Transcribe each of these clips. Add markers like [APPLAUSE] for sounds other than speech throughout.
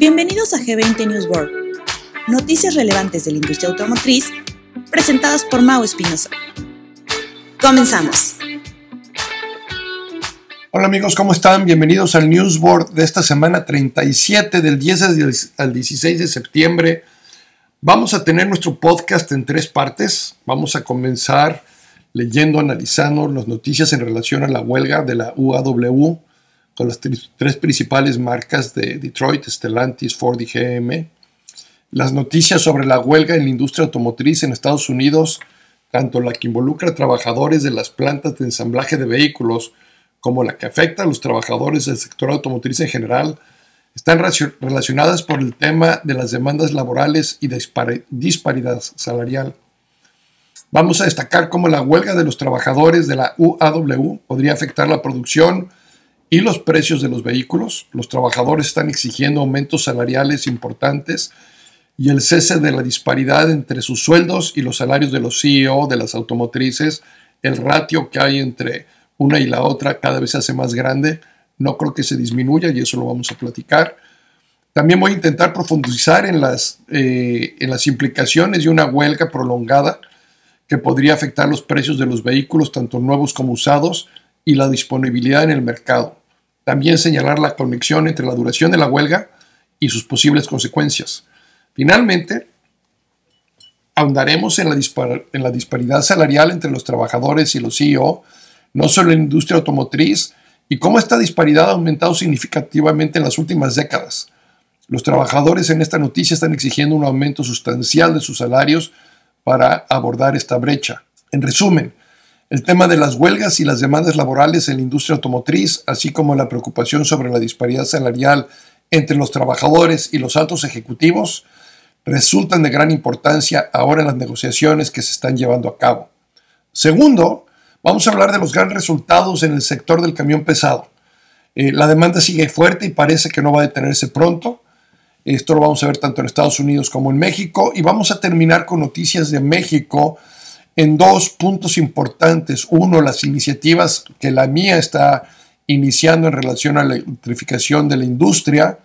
Bienvenidos a G20 News World, noticias relevantes de la industria automotriz presentadas por Mau Espinosa. Comenzamos. Hola amigos, ¿cómo están? Bienvenidos al News Board de esta semana 37 del 10 al 16 de septiembre. Vamos a tener nuestro podcast en tres partes. Vamos a comenzar leyendo, analizando las noticias en relación a la huelga de la UAW con las tres principales marcas de Detroit, Stellantis, Ford y GM. Las noticias sobre la huelga en la industria automotriz en Estados Unidos, tanto la que involucra a trabajadores de las plantas de ensamblaje de vehículos como la que afecta a los trabajadores del sector automotriz en general, están relacionadas por el tema de las demandas laborales y disparidad salarial. Vamos a destacar cómo la huelga de los trabajadores de la UAW podría afectar la producción y los precios de los vehículos. Los trabajadores están exigiendo aumentos salariales importantes y el cese de la disparidad entre sus sueldos y los salarios de los CEO de las automotrices, el ratio que hay entre una y la otra cada vez se hace más grande. No creo que se disminuya y eso lo vamos a platicar. También voy a intentar profundizar en las, eh, en las implicaciones de una huelga prolongada que podría afectar los precios de los vehículos, tanto nuevos como usados, y la disponibilidad en el mercado. También señalar la conexión entre la duración de la huelga y sus posibles consecuencias. Finalmente, ahondaremos en la, en la disparidad salarial entre los trabajadores y los CEO, no solo en la industria automotriz, y cómo esta disparidad ha aumentado significativamente en las últimas décadas. Los trabajadores en esta noticia están exigiendo un aumento sustancial de sus salarios para abordar esta brecha. En resumen, el tema de las huelgas y las demandas laborales en la industria automotriz, así como la preocupación sobre la disparidad salarial entre los trabajadores y los altos ejecutivos, resultan de gran importancia ahora en las negociaciones que se están llevando a cabo. Segundo, vamos a hablar de los grandes resultados en el sector del camión pesado. Eh, la demanda sigue fuerte y parece que no va a detenerse pronto. Esto lo vamos a ver tanto en Estados Unidos como en México. Y vamos a terminar con noticias de México en dos puntos importantes. Uno, las iniciativas que la mía está iniciando en relación a la electrificación de la industria.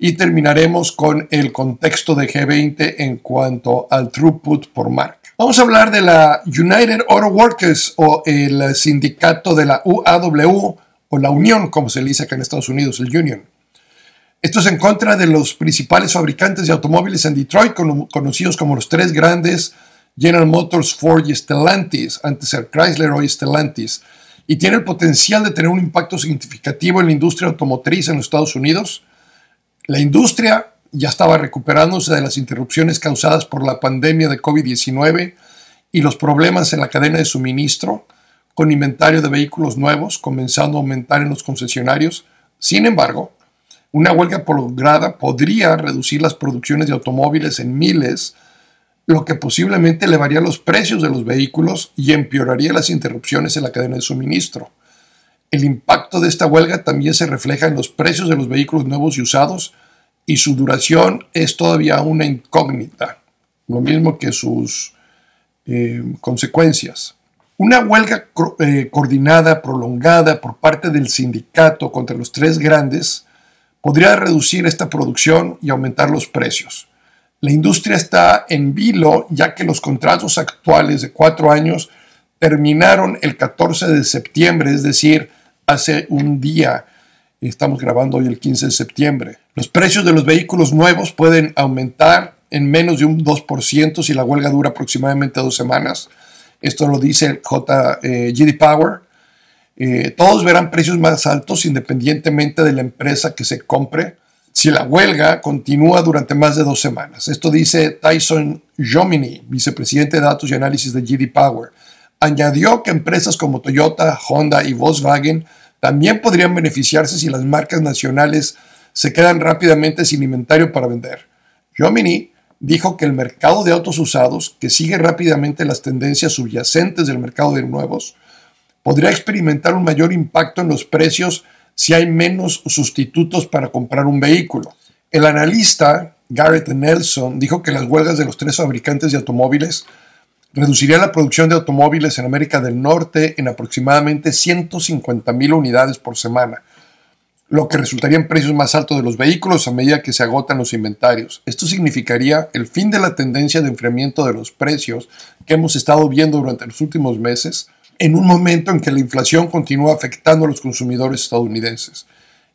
Y terminaremos con el contexto de G20 en cuanto al throughput por marca. Vamos a hablar de la United Auto Workers o el sindicato de la UAW o la Unión, como se le dice acá en Estados Unidos, el Union. Esto es en contra de los principales fabricantes de automóviles en Detroit, conocidos como los tres grandes General Motors, Ford y Stellantis, antes era Chrysler, hoy Stellantis, y tiene el potencial de tener un impacto significativo en la industria automotriz en los Estados Unidos. La industria ya estaba recuperándose de las interrupciones causadas por la pandemia de COVID-19 y los problemas en la cadena de suministro, con inventario de vehículos nuevos comenzando a aumentar en los concesionarios. Sin embargo, una huelga prolongada podría reducir las producciones de automóviles en miles lo que posiblemente elevaría los precios de los vehículos y empeoraría las interrupciones en la cadena de suministro. El impacto de esta huelga también se refleja en los precios de los vehículos nuevos y usados y su duración es todavía una incógnita, lo mismo que sus eh, consecuencias. Una huelga eh, coordinada, prolongada por parte del sindicato contra los tres grandes podría reducir esta producción y aumentar los precios. La industria está en vilo ya que los contratos actuales de cuatro años terminaron el 14 de septiembre, es decir, hace un día. Estamos grabando hoy el 15 de septiembre. Los precios de los vehículos nuevos pueden aumentar en menos de un 2% si la huelga dura aproximadamente dos semanas. Esto lo dice J, eh, GD Power. Eh, todos verán precios más altos independientemente de la empresa que se compre si la huelga continúa durante más de dos semanas. Esto dice Tyson Jomini, vicepresidente de datos y análisis de GD Power. Añadió que empresas como Toyota, Honda y Volkswagen también podrían beneficiarse si las marcas nacionales se quedan rápidamente sin inventario para vender. Jomini dijo que el mercado de autos usados, que sigue rápidamente las tendencias subyacentes del mercado de nuevos, podría experimentar un mayor impacto en los precios si hay menos sustitutos para comprar un vehículo. El analista Garrett Nelson dijo que las huelgas de los tres fabricantes de automóviles reducirían la producción de automóviles en América del Norte en aproximadamente 150 mil unidades por semana. lo que resultaría en precios más altos de los vehículos a medida que se agotan los inventarios. Esto significaría el fin de la tendencia de enfriamiento de los precios que hemos estado viendo durante los últimos meses, en un momento en que la inflación continúa afectando a los consumidores estadounidenses.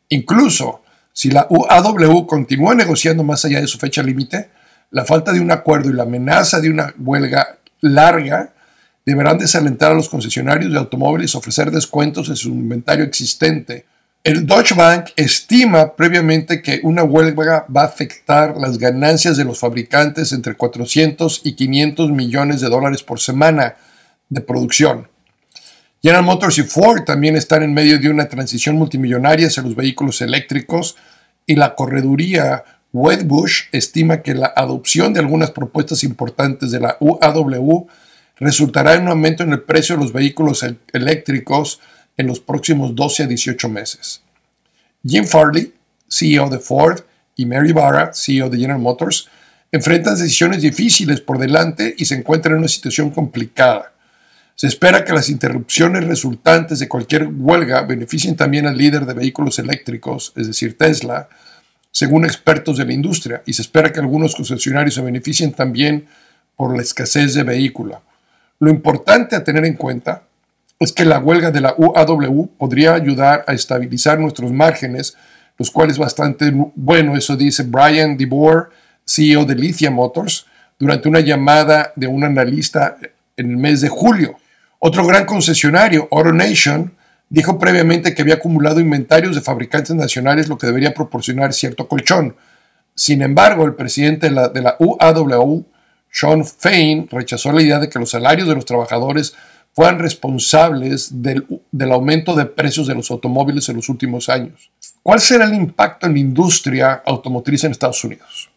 Incluso si la UAW continúa negociando más allá de su fecha límite, la falta de un acuerdo y la amenaza de una huelga larga deberán desalentar a los concesionarios de automóviles a ofrecer descuentos en su inventario existente. El Deutsche Bank estima previamente que una huelga va a afectar las ganancias de los fabricantes entre 400 y 500 millones de dólares por semana de producción. General Motors y Ford también están en medio de una transición multimillonaria hacia los vehículos eléctricos y la correduría Wedbush estima que la adopción de algunas propuestas importantes de la UAW resultará en un aumento en el precio de los vehículos eléctricos en los próximos 12 a 18 meses. Jim Farley, CEO de Ford, y Mary Barra, CEO de General Motors, enfrentan decisiones difíciles por delante y se encuentran en una situación complicada. Se espera que las interrupciones resultantes de cualquier huelga beneficien también al líder de vehículos eléctricos, es decir, Tesla, según expertos de la industria, y se espera que algunos concesionarios se beneficien también por la escasez de vehículos. Lo importante a tener en cuenta es que la huelga de la UAW podría ayudar a estabilizar nuestros márgenes, los cuales bastante bueno, eso dice Brian DeBoer, CEO de Lithia Motors, durante una llamada de un analista en el mes de julio. Otro gran concesionario, AutoNation, dijo previamente que había acumulado inventarios de fabricantes nacionales, lo que debería proporcionar cierto colchón. Sin embargo, el presidente de la, UAW, Sean Fain, rechazó la idea de que los salarios de los trabajadores fueran responsables del, aumento de precios de los automóviles en los últimos años. ¿Cuál será el impacto en la industria automotriz en Estados Unidos?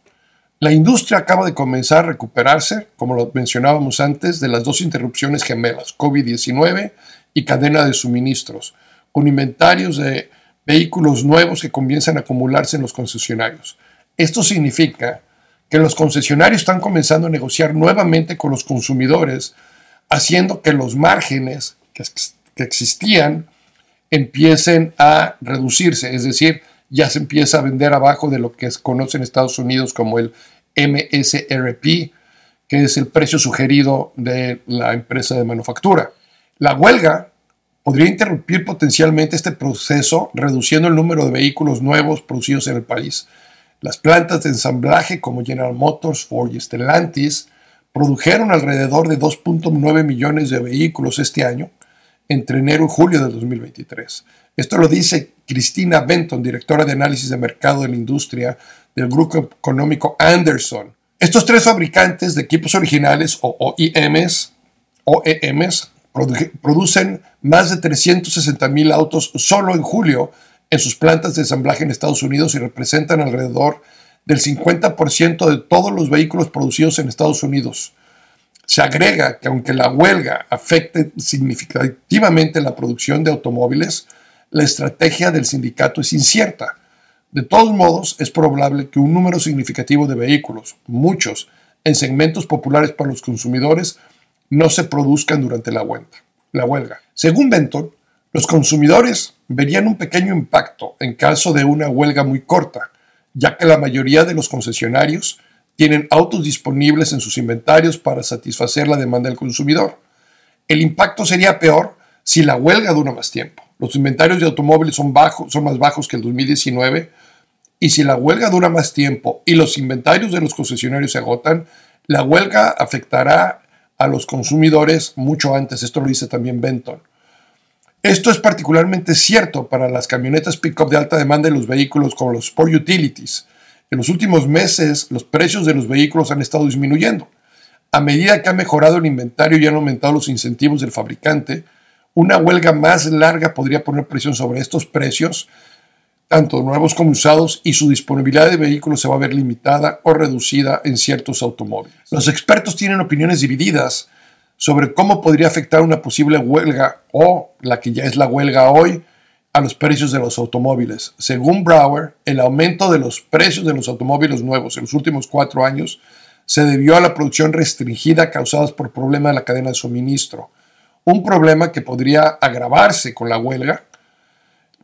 La industria acaba de comenzar a recuperarse, como lo mencionábamos antes, de las dos interrupciones gemelas, COVID-19 y cadena de suministros, con inventarios de vehículos nuevos que comienzan a acumularse en los concesionarios. Esto significa que los concesionarios están comenzando a negociar nuevamente con los consumidores haciendo que los márgenes que, existían empiecen a reducirse, es decir, ya se empieza a vender abajo de lo que se conoce en Estados Unidos como el MSRP, que es el precio sugerido de la empresa de manufactura. La huelga podría interrumpir potencialmente este proceso, reduciendo el número de vehículos nuevos producidos en el país. Las plantas de ensamblaje como General Motors, Ford y Stellantis produjeron alrededor de 2.9 millones de vehículos este año, entre enero y julio de 2023. Esto lo dice Cristina Benton, directora de análisis de mercado de la industria del grupo económico Anderson. Estos tres fabricantes de equipos originales o OEMs, OEMs producen más de 360 mil autos solo en julio en sus plantas de ensamblaje en Estados Unidos y representan alrededor del 50% de todos los vehículos producidos en Estados Unidos. Se agrega que aunque la huelga afecte significativamente la producción de automóviles, la estrategia del sindicato es incierta. De todos modos, es probable que un número significativo de vehículos, muchos, en segmentos populares para los consumidores, no se produzcan durante la huelga. Según Benton, los consumidores verían un pequeño impacto en caso de una huelga muy corta, ya que la mayoría de los concesionarios tienen autos disponibles en sus inventarios para satisfacer la demanda del consumidor. El impacto sería peor si la huelga dura más tiempo. Los inventarios de automóviles son, bajos, son más bajos que el 2019 y si la huelga dura más tiempo y los inventarios de los concesionarios se agotan, la huelga afectará a los consumidores mucho antes. Esto lo dice también Benton. Esto es particularmente cierto para las camionetas pick-up de alta demanda y los vehículos como los Sport Utilities. En los últimos meses, los precios de los vehículos han estado disminuyendo. A medida que ha mejorado el inventario y han aumentado los incentivos del fabricante, una huelga más larga podría poner presión sobre estos precios, tanto nuevos como usados, y su disponibilidad de vehículos se va a ver limitada o reducida en ciertos automóviles. Los expertos tienen opiniones divididas sobre cómo podría afectar una posible huelga o la que ya es la huelga hoy a los precios de los automóviles. Según Brower, el aumento de los precios de los automóviles nuevos en los últimos cuatro años se debió a la producción restringida causada por problemas de la cadena de suministro, un problema que podría agravarse con la huelga,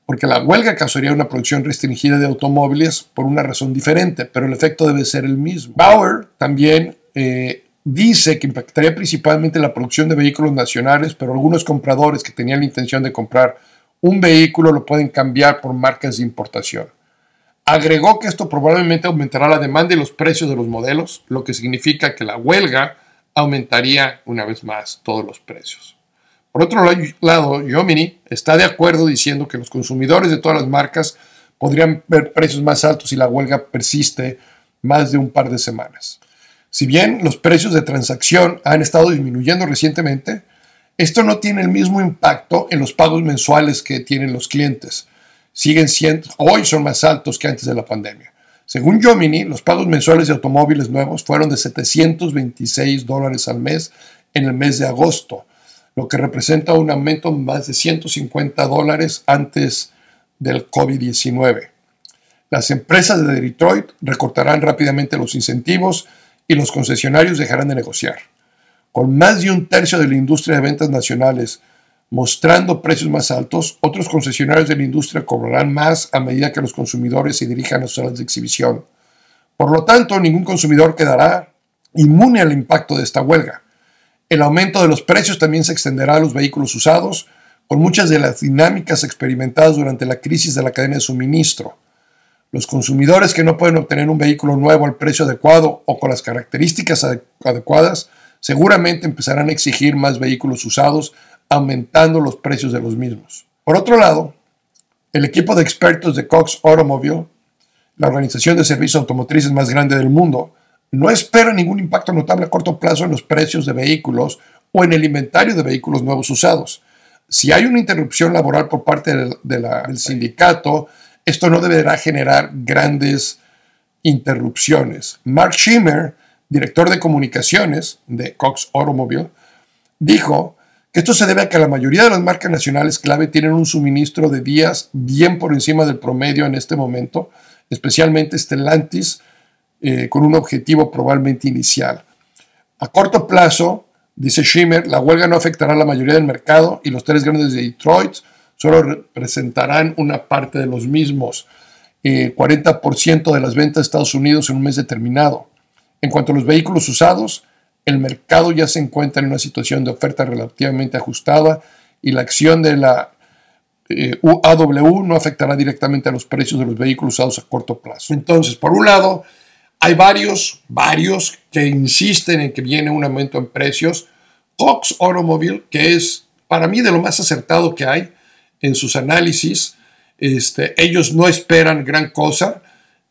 porque la huelga causaría una producción restringida de automóviles por una razón diferente, pero el efecto debe ser el mismo. Bauer también eh, dice que impactaría principalmente la producción de vehículos nacionales, pero algunos compradores que tenían la intención de comprar un vehículo lo pueden cambiar por marcas de importación. Agregó que esto probablemente aumentará la demanda y los precios de los modelos, lo que significa que la huelga aumentaría una vez más todos los precios. Por otro lado, Yomini está de acuerdo diciendo que los consumidores de todas las marcas podrían ver precios más altos si la huelga persiste más de un par de semanas. Si bien los precios de transacción han estado disminuyendo recientemente, esto no tiene el mismo impacto en los pagos mensuales que tienen los clientes. Siguen siendo, hoy son más altos que antes de la pandemia. Según Yomini, los pagos mensuales de automóviles nuevos fueron de 726 dólares al mes en el mes de agosto, lo que representa un aumento de más de 150 dólares antes del COVID-19. Las empresas de Detroit recortarán rápidamente los incentivos y los concesionarios dejarán de negociar. Con más de un tercio de la industria de ventas nacionales mostrando precios más altos, otros concesionarios de la industria cobrarán más a medida que los consumidores se dirijan a salas de exhibición. Por lo tanto, ningún consumidor quedará inmune al impacto de esta huelga. El aumento de los precios también se extenderá a los vehículos usados, con muchas de las dinámicas experimentadas durante la crisis de la cadena de suministro. Los consumidores que no pueden obtener un vehículo nuevo al precio adecuado o con las características adecuadas seguramente empezarán a exigir más vehículos usados, aumentando los precios de los mismos. Por otro lado, el equipo de expertos de Cox Automobile, la organización de servicios automotrices más grande del mundo, no espera ningún impacto notable a corto plazo en los precios de vehículos o en el inventario de vehículos nuevos usados. Si hay una interrupción laboral por parte del, sindicato, esto no deberá generar grandes interrupciones. Mark Schimmer, director de comunicaciones de Cox Automobile, dijo que esto se debe a que la mayoría de las marcas nacionales clave tienen un suministro de días bien por encima del promedio en este momento, especialmente Stellantis, eh, con un objetivo probablemente inicial. A corto plazo, dice Schimmer, la huelga no afectará a la mayoría del mercado y los tres grandes de Detroit solo representarán una parte de los mismos, 40% eh, de las ventas de Estados Unidos en un mes determinado. En cuanto a los vehículos usados, el mercado ya se encuentra en una situación de oferta relativamente ajustada y la acción de la eh, UAW no afectará directamente a los precios de los vehículos usados a corto plazo. Entonces, por un lado, hay varios, varios que insisten en que viene un aumento en precios. Cox Automobile, que es para mí de lo más acertado que hay en sus análisis, este, ellos no esperan gran cosa.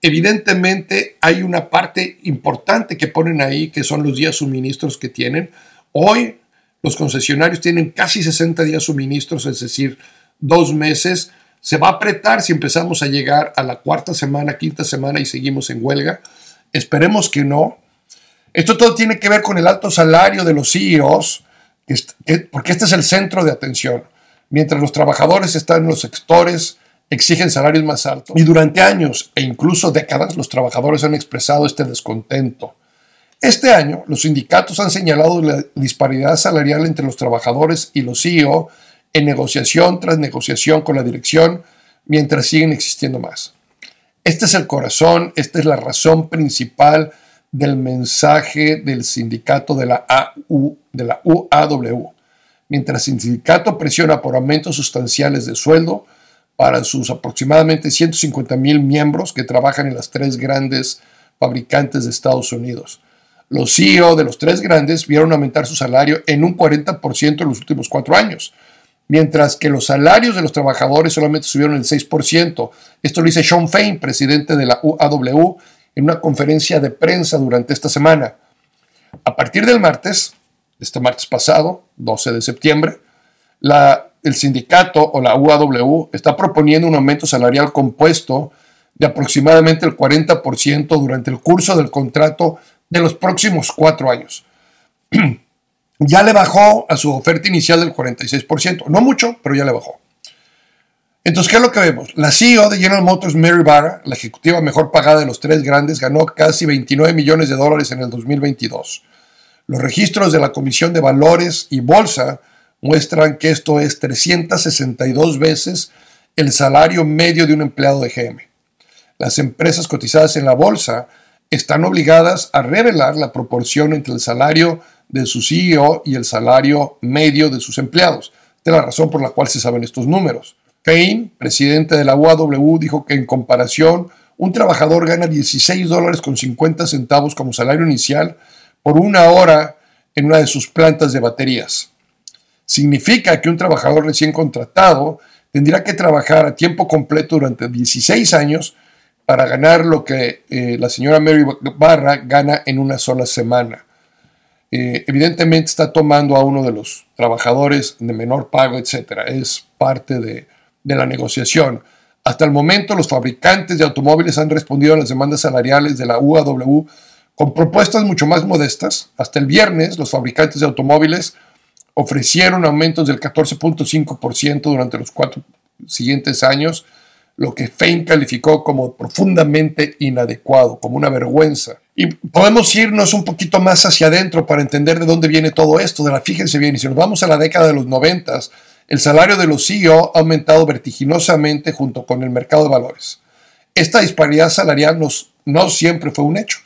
Evidentemente hay una parte importante que ponen ahí, que son los días suministros que tienen. Hoy los concesionarios tienen casi 60 días suministros, es decir, dos meses. Se va a apretar si empezamos a llegar a la cuarta semana, quinta semana y seguimos en huelga. Esperemos que no. Esto todo tiene que ver con el alto salario de los CEOs, porque este es el centro de atención. Mientras los trabajadores están en los sectores, exigen salarios más altos. Y durante años e incluso décadas, los trabajadores han expresado este descontento. Este año, los sindicatos han señalado la disparidad salarial entre los trabajadores y los CEO en negociación tras negociación con la dirección, mientras siguen existiendo más. Este es el corazón, esta es la razón principal del mensaje del sindicato de la, AU, de la UAW. Mientras el sindicato presiona por aumentos sustanciales de sueldo para sus aproximadamente 150 mil miembros que trabajan en las tres grandes fabricantes de Estados Unidos. Los CEO de los tres grandes vieron aumentar su salario en un 40% en los últimos cuatro años, mientras que los salarios de los trabajadores solamente subieron el 6%. Esto lo dice Sean Fain, presidente de la UAW, en una conferencia de prensa durante esta semana. A partir del martes, este martes pasado, 12 de septiembre, el sindicato o la UAW está proponiendo un aumento salarial compuesto de aproximadamente el 40% durante el curso del contrato de los próximos cuatro años. [CLEARS THROAT] ya le bajó a su oferta inicial del 46%. No mucho, pero ya le bajó. Entonces, ¿qué es lo que vemos? La CEO de General Motors, Mary Barra, la ejecutiva mejor pagada de los tres grandes, ganó casi 29 millones de dólares en el 2022. Los registros de la Comisión de Valores y Bolsa muestran que esto es 362 veces el salario medio de un empleado de GM. Las empresas cotizadas en la bolsa están obligadas a revelar la proporción entre el salario de su CEO y el salario medio de sus empleados. Esta es la razón por la cual se saben estos números. Payne, presidente de la UAW, dijo que en comparación, un trabajador gana 16 dólares con 50 centavos como salario inicial por una hora en una de sus plantas de baterías. Significa que un trabajador recién contratado tendría que trabajar a tiempo completo durante 16 años para ganar lo que eh, la señora Mary Barra gana en una sola semana. Eh, evidentemente está tomando a uno de los trabajadores de menor pago, etc. Es parte de, de la negociación. Hasta el momento, los fabricantes de automóviles han respondido a las demandas salariales de la UAW con propuestas mucho más modestas. Hasta el viernes, los fabricantes de automóviles ofrecieron aumentos del 14.5% durante los cuatro siguientes años, lo que Fein calificó como profundamente inadecuado, como una vergüenza. Y podemos irnos un poquito más hacia adentro para entender de dónde viene todo esto. De la, fíjense bien, y si nos vamos a la década de los 90, el salario de los CEO ha aumentado vertiginosamente junto con el mercado de valores. Esta disparidad salarial no siempre fue un hecho.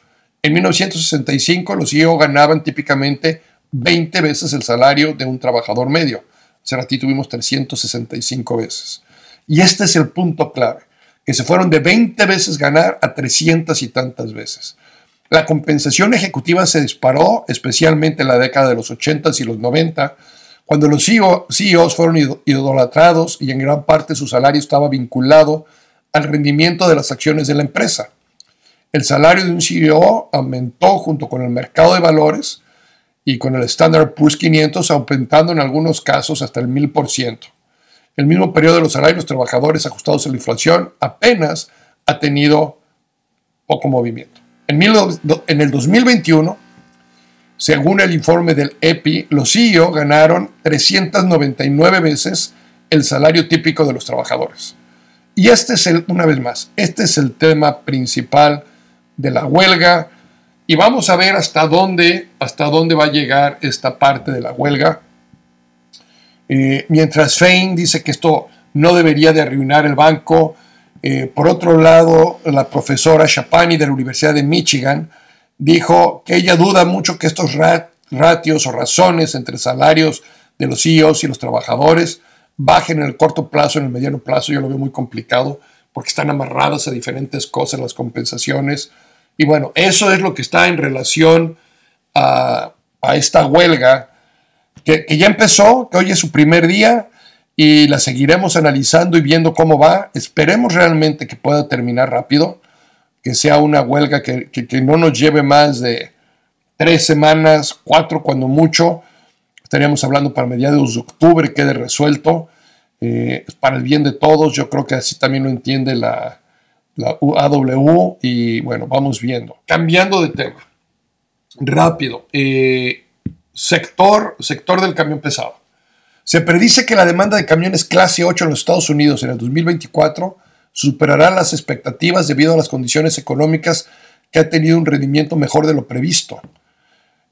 En 1965 los CEO ganaban típicamente 20 veces el salario de un trabajador medio. Hace ratito tuvimos 365 veces. Y este es el punto clave, que se fueron de 20 veces ganar a 300 y tantas veces. La compensación ejecutiva se disparó, especialmente en la década de los 80 y los 90, cuando los CEOs e fueron idolatrados y en gran parte su salario estaba vinculado al rendimiento de las acciones de la empresa. El salario de un CEO aumentó junto con el mercado de valores y con el Standard Poor's 500 aumentando en algunos casos hasta el 1000%. El mismo periodo de los salarios trabajadores ajustados a la inflación apenas ha tenido poco movimiento. En, en el 2021, según el informe del EPI, los CEO ganaron 399 veces el salario típico de los trabajadores. Y este es el, una vez más, este es el tema principal de la huelga y vamos a ver hasta dónde, hasta dónde va a llegar esta parte de la huelga. Eh, mientras Fein dice que esto no debería de arruinar el banco, eh, por otro lado, la profesora Chapani de la Universidad de Michigan dijo que ella duda mucho que estos ratios o razones entre salarios de los CEOs y los trabajadores bajen en el corto plazo, en el mediano plazo. Yo lo veo muy complicado porque están amarradas a diferentes cosas las compensaciones. Y bueno, eso es lo que está en relación a, esta huelga que, ya empezó, que hoy es su primer día y la seguiremos analizando y viendo cómo va. Esperemos realmente que pueda terminar rápido, que sea una huelga que, no nos lleve más de tres semanas, cuatro cuando mucho. Estaríamos hablando para mediados de octubre, quede resuelto. Eh, para el bien de todos, yo creo que así también lo entiende la, la UAW y bueno, vamos viendo. Cambiando de tema, rápido, eh, sector, sector del camión pesado. Se predice que la demanda de camiones clase 8 en los Estados Unidos en el 2024 superará las expectativas debido a las condiciones económicas que ha tenido un rendimiento mejor de lo previsto.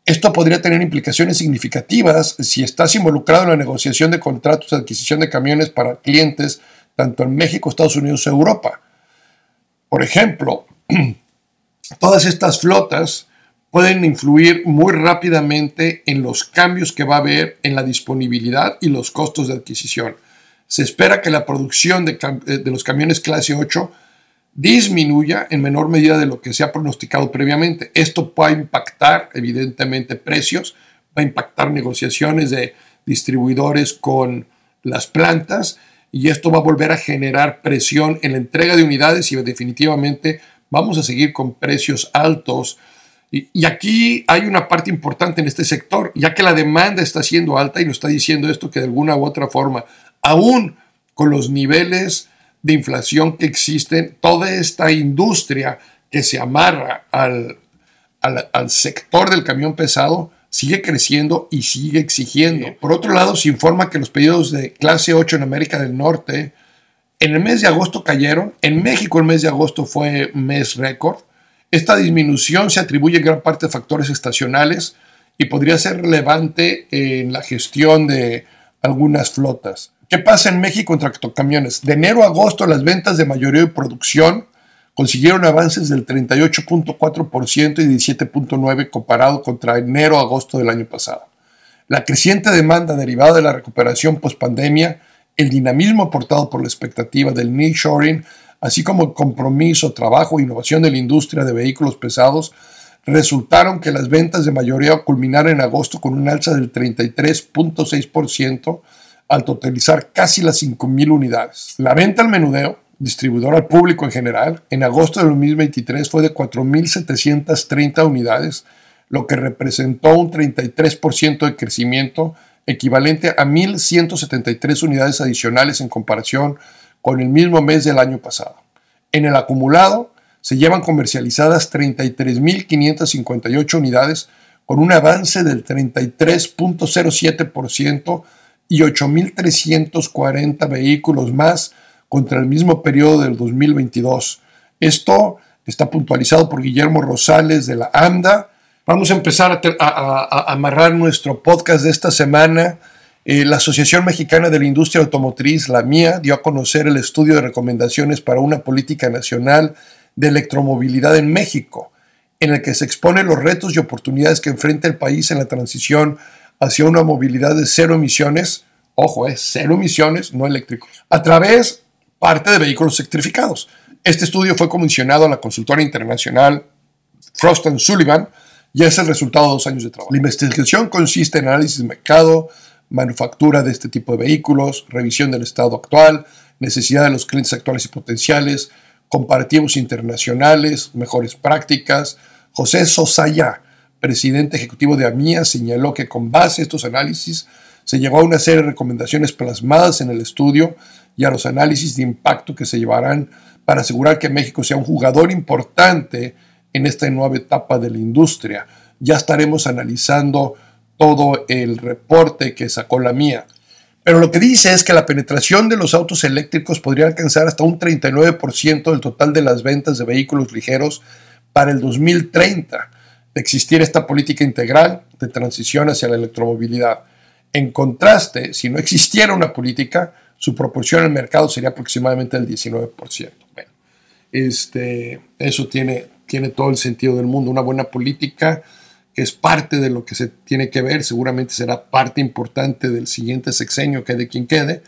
Esto podría tener implicaciones significativas si estás involucrado en la negociación de contratos de adquisición de camiones para clientes tanto en México, Estados Unidos y Europa. Por ejemplo, [CLEARS THROAT] todas estas flotas pueden influir muy rápidamente en los cambios que va a haber en la disponibilidad y los costos de adquisición. Se espera que la producción de, eh, los camiones clase 8 disminuya en menor medida de lo que se ha pronosticado previamente. Esto va a impactar evidentemente precios, va a impactar negociaciones de distribuidores con las plantas y esto va a volver a generar presión en la entrega de unidades y definitivamente vamos a seguir con precios altos. Y, aquí hay una parte importante en este sector, ya que la demanda está siendo alta y nos está diciendo esto que de alguna u otra forma, aún con los niveles de inflación que existen, toda esta industria que se amarra al, al sector del camión pesado, sigue creciendo y sigue exigiendo. Por otro lado, se informa que los pedidos de clase 8 en América del Norte en el mes de agosto cayeron. En México el mes de agosto fue mes récord. Esta disminución se atribuye en gran parte a factores estacionales y podría ser relevante en la gestión de algunas flotas. ¿Qué pasa en México en tractocamiones? De enero a agosto las ventas de mayoría de producción consiguieron avances del 38.4% y 17.9% comparado contra enero a agosto del año pasado. La creciente demanda derivada de la recuperación post-pandemia, el dinamismo aportado por la expectativa del nearshoring, así como el compromiso, trabajo e innovación de la industria de vehículos pesados, resultaron que las ventas de mayoría culminaron en agosto con un alza del 33.6% al totalizar casi las 5.000 unidades. La venta al menudeo, distribuidor al público en general, en agosto de 2023 fue de 4.730 unidades, lo que representó un 33% de crecimiento, equivalente a 1.173 unidades adicionales en comparación con el mismo mes del año pasado. En el acumulado, se llevan comercializadas 33.558 unidades con un avance del 33.07% y 8.340 vehículos más contra el mismo periodo del 2022. Esto está puntualizado por Guillermo Rosales de la AMDA. Vamos a empezar a, amarrar nuestro podcast de esta semana. Eh, la Asociación Mexicana de la Industria Automotriz, la mía, dio a conocer el estudio de recomendaciones para una política nacional de electromovilidad en México, en el que se exponen los retos y oportunidades que enfrenta el país en la transición hacia una movilidad de cero emisiones, ojo, es cero emisiones, no eléctricos, a través parte de vehículos electrificados. Este estudio fue comisionado a la consultora internacional Frost Sullivan y es el resultado de dos años de trabajo. La investigación consiste en análisis de mercado, manufactura de este tipo de vehículos, revisión del estado actual, necesidad de los clientes actuales y potenciales, comparativos internacionales, mejores prácticas. José Sosaya, presidente ejecutivo de AMIA, señaló que con base a estos análisis se llegó a una serie de recomendaciones plasmadas en el estudio y a los análisis de impacto que se llevarán para asegurar que México sea un jugador importante en esta nueva etapa de la industria. Ya estaremos analizando todo el reporte que sacó la mía. Pero lo que dice es que la penetración de los autos eléctricos podría alcanzar hasta un 39% del total de las ventas de vehículos ligeros para el 2030, de existir esta política integral de transición hacia la electromovilidad. En contraste, si no existiera una política, su proporción el mercado sería aproximadamente el 19%. Bueno, este, eso tiene, tiene todo el sentido del mundo. Una buena política que es parte de lo que se tiene que ver, seguramente será parte importante del siguiente sexenio, quede quien quede,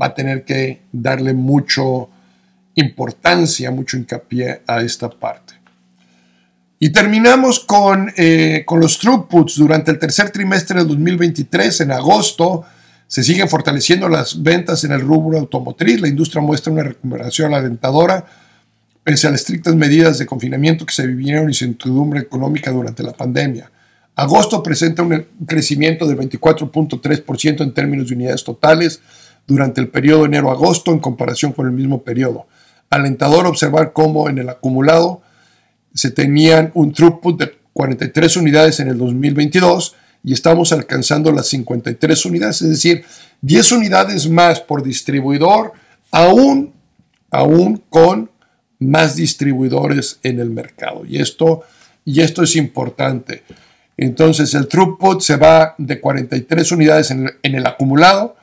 va a tener que darle mucho importancia, mucho hincapié a esta parte. Y terminamos con, eh, con los throughputs. Durante el tercer trimestre del 2023, en agosto, se siguen fortaleciendo las ventas en el rubro automotriz. La industria muestra una recuperación alentadora pese a las estrictas medidas de confinamiento que se vivieron y su incertidumbre económica durante la pandemia. Agosto presenta un crecimiento del 24.3% en términos de unidades totales durante el periodo enero-agosto en comparación con el mismo periodo. Alentador observar cómo en el acumulado se tenían un throughput de 43 unidades en el 2022 y estamos alcanzando las 53 unidades, es decir, 10 unidades más por distribuidor, aún, aún con más distribuidores en el mercado. Y esto, y esto es importante. Entonces el throughput se va de 43 unidades en el, acumulado.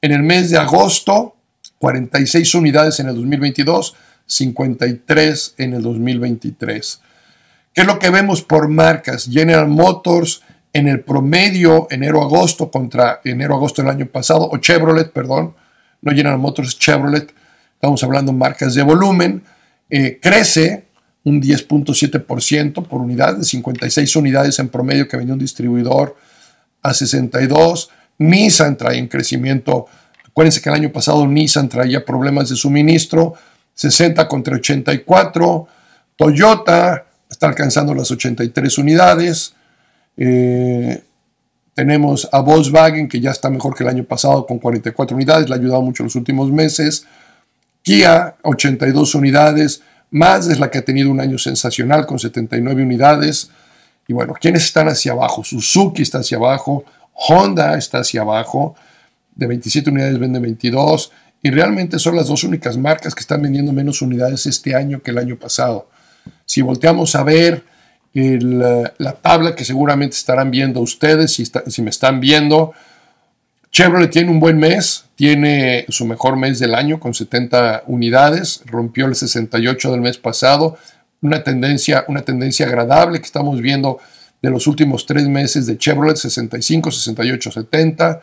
En el mes de agosto, 46 unidades en el 2022, 53 en el 2023. ¿Qué es lo que vemos por marcas? General Motors en el promedio enero-agosto contra enero-agosto del año pasado, o Chevrolet, perdón, no General Motors, Chevrolet, estamos hablando marcas de volumen, eh, crece un 10.7% por unidad, de 56 unidades en promedio que venía un distribuidor a 62. Nissan trae en crecimiento. Acuérdense que el año pasado Nissan traía problemas de suministro, 60 contra 84. Toyota está alcanzando las 83 unidades. Eh, tenemos a Volkswagen, que ya está mejor que el año pasado con 44 unidades, le ha ayudado mucho en los últimos meses. Kia, 82 unidades. Más es la que ha tenido un año sensacional con 79 unidades. Y bueno, ¿quiénes están hacia abajo? Suzuki está hacia abajo, Honda está hacia abajo, de 27 unidades vende 22. Y realmente son las dos únicas marcas que están vendiendo menos unidades este año que el año pasado. Si volteamos a ver la tabla que seguramente estarán viendo ustedes, si, si me están viendo, Chevrolet tiene un buen mes, tiene su mejor mes del año con 70 unidades, rompió el 68 del mes pasado, una tendencia, una tendencia agradable que estamos viendo de los últimos tres meses de Chevrolet, 65, 68, 70.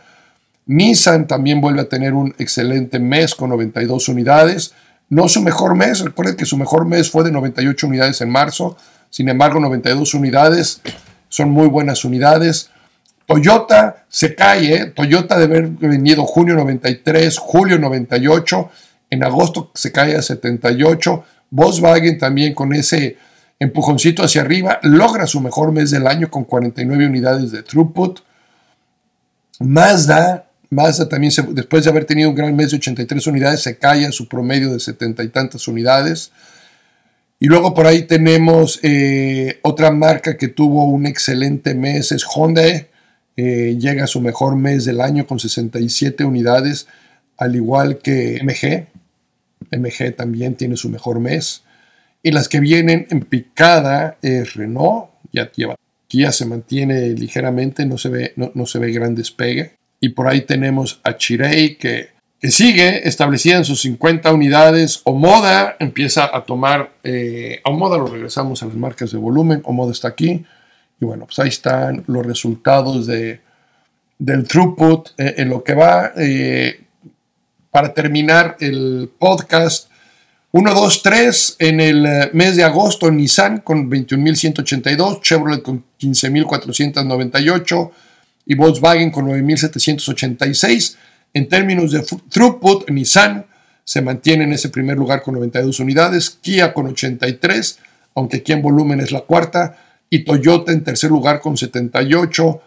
Nissan también vuelve a tener un excelente mes con 92 unidades. No su mejor mes, recuerden que su mejor mes fue de 98 unidades en marzo, sin embargo 92 unidades son muy buenas unidades. Toyota se cae, ¿eh? Toyota de haber venido junio 93, julio 98, en agosto se cae a 78, Volkswagen también con ese empujoncito hacia arriba logra su mejor mes del año con 49 unidades de throughput. Mazda, Mazda también después de haber tenido un gran mes de 83 unidades se cae a su promedio de 70 y tantas unidades. Y luego por ahí tenemos eh, otra marca que tuvo un excelente mes, es Honda. Eh, llega a su mejor mes del año con 67 unidades, al igual que MG. MG también tiene su mejor mes. Y las que vienen en picada es Renault, ya lleva. Kia se mantiene ligeramente, no se ve, no, se ve gran despegue. Y por ahí tenemos a Chirei que, que sigue establecida en sus 50 unidades. Omoda empieza a tomar, eh, a Omoda lo regresamos a las marcas de volumen, Omoda está aquí. Y bueno, pues ahí están los resultados de, del throughput eh, en lo que va. Eh, para terminar el podcast, 1, 2, 3 en el eh, mes de agosto, Nissan con 21.182, Chevrolet con 15.498 y Volkswagen con 9.786. En términos de throughput, Nissan se mantiene en ese primer lugar con 92 unidades, Kia con 83, aunque aquí en volumen es la cuarta, y Toyota en tercer lugar con 78,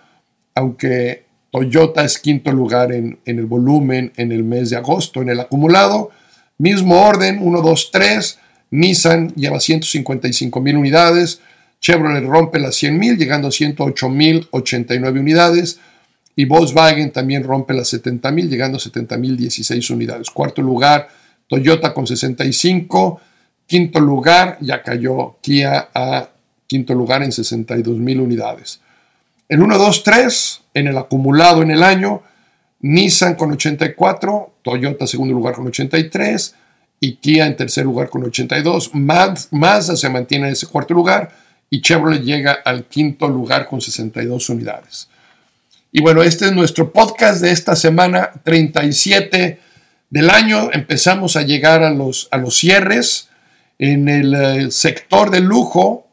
aunque Toyota es quinto lugar en, el volumen en el mes de agosto. En el acumulado, mismo orden, 1, 2, 3. Nissan lleva 155 mil unidades. Chevrolet rompe las 100 mil, llegando a 108 mil 89 unidades. Y Volkswagen también rompe las 70 mil, llegando a 70 mil 16 unidades. Cuarto lugar, Toyota con 65. Quinto lugar, ya cayó Kia a quinto lugar en 62 mil unidades. El 1, 2, 3 en el acumulado en el año, Nissan con 84, Toyota segundo lugar con 83 y Kia en tercer lugar con 82. Mazda se mantiene en ese cuarto lugar y Chevrolet llega al quinto lugar con 62 unidades. Y bueno, este es nuestro podcast de esta semana 37 del año. Empezamos a llegar a los, a los cierres. En el eh, sector de lujo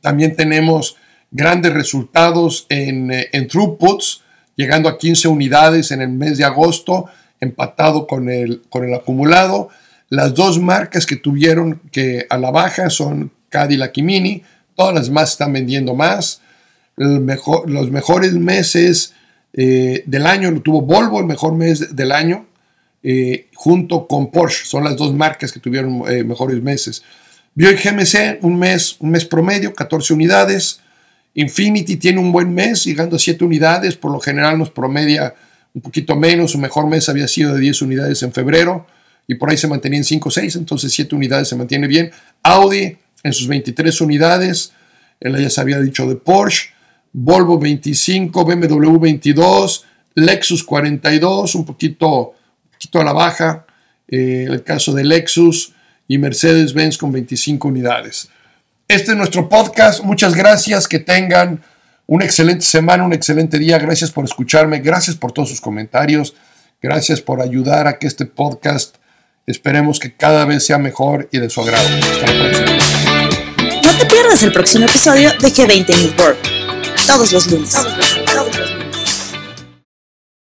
también tenemos grandes resultados en, eh, en, throughputs, llegando a 15 unidades en el mes de agosto, empatado con el, con el acumulado. Las dos marcas que tuvieron que a la baja son Cadillac y Mini, todas las más están vendiendo más. los mejores meses eh, del año lo tuvo Volvo, el mejor mes del año, eh, junto con Porsche, son las dos marcas que tuvieron mejores meses. Buick GMC, un mes, un mes promedio, 14 unidades. Infinity tiene un buen mes, llegando a 7 unidades, por lo general nos promedia un poquito menos, su mejor mes había sido de 10 unidades en febrero y por ahí se mantenía en 5 o 6, entonces 7 unidades se mantiene bien. Audi en sus 23 unidades, él ya se había dicho de Porsche, Volvo 25, BMW 22, Lexus 42, un poquito, poquito a la baja, eh, el caso de Lexus y Mercedes-Benz con 25 unidades. Este es nuestro podcast. Muchas gracias. Que tengan una excelente semana, un excelente día. Gracias por escucharme. Gracias por todos sus comentarios. Gracias por ayudar a que este podcast esperemos que cada vez sea mejor y de su agrado. No te pierdas el próximo episodio de G20 Network. Todos los lunes. Todos los lunes.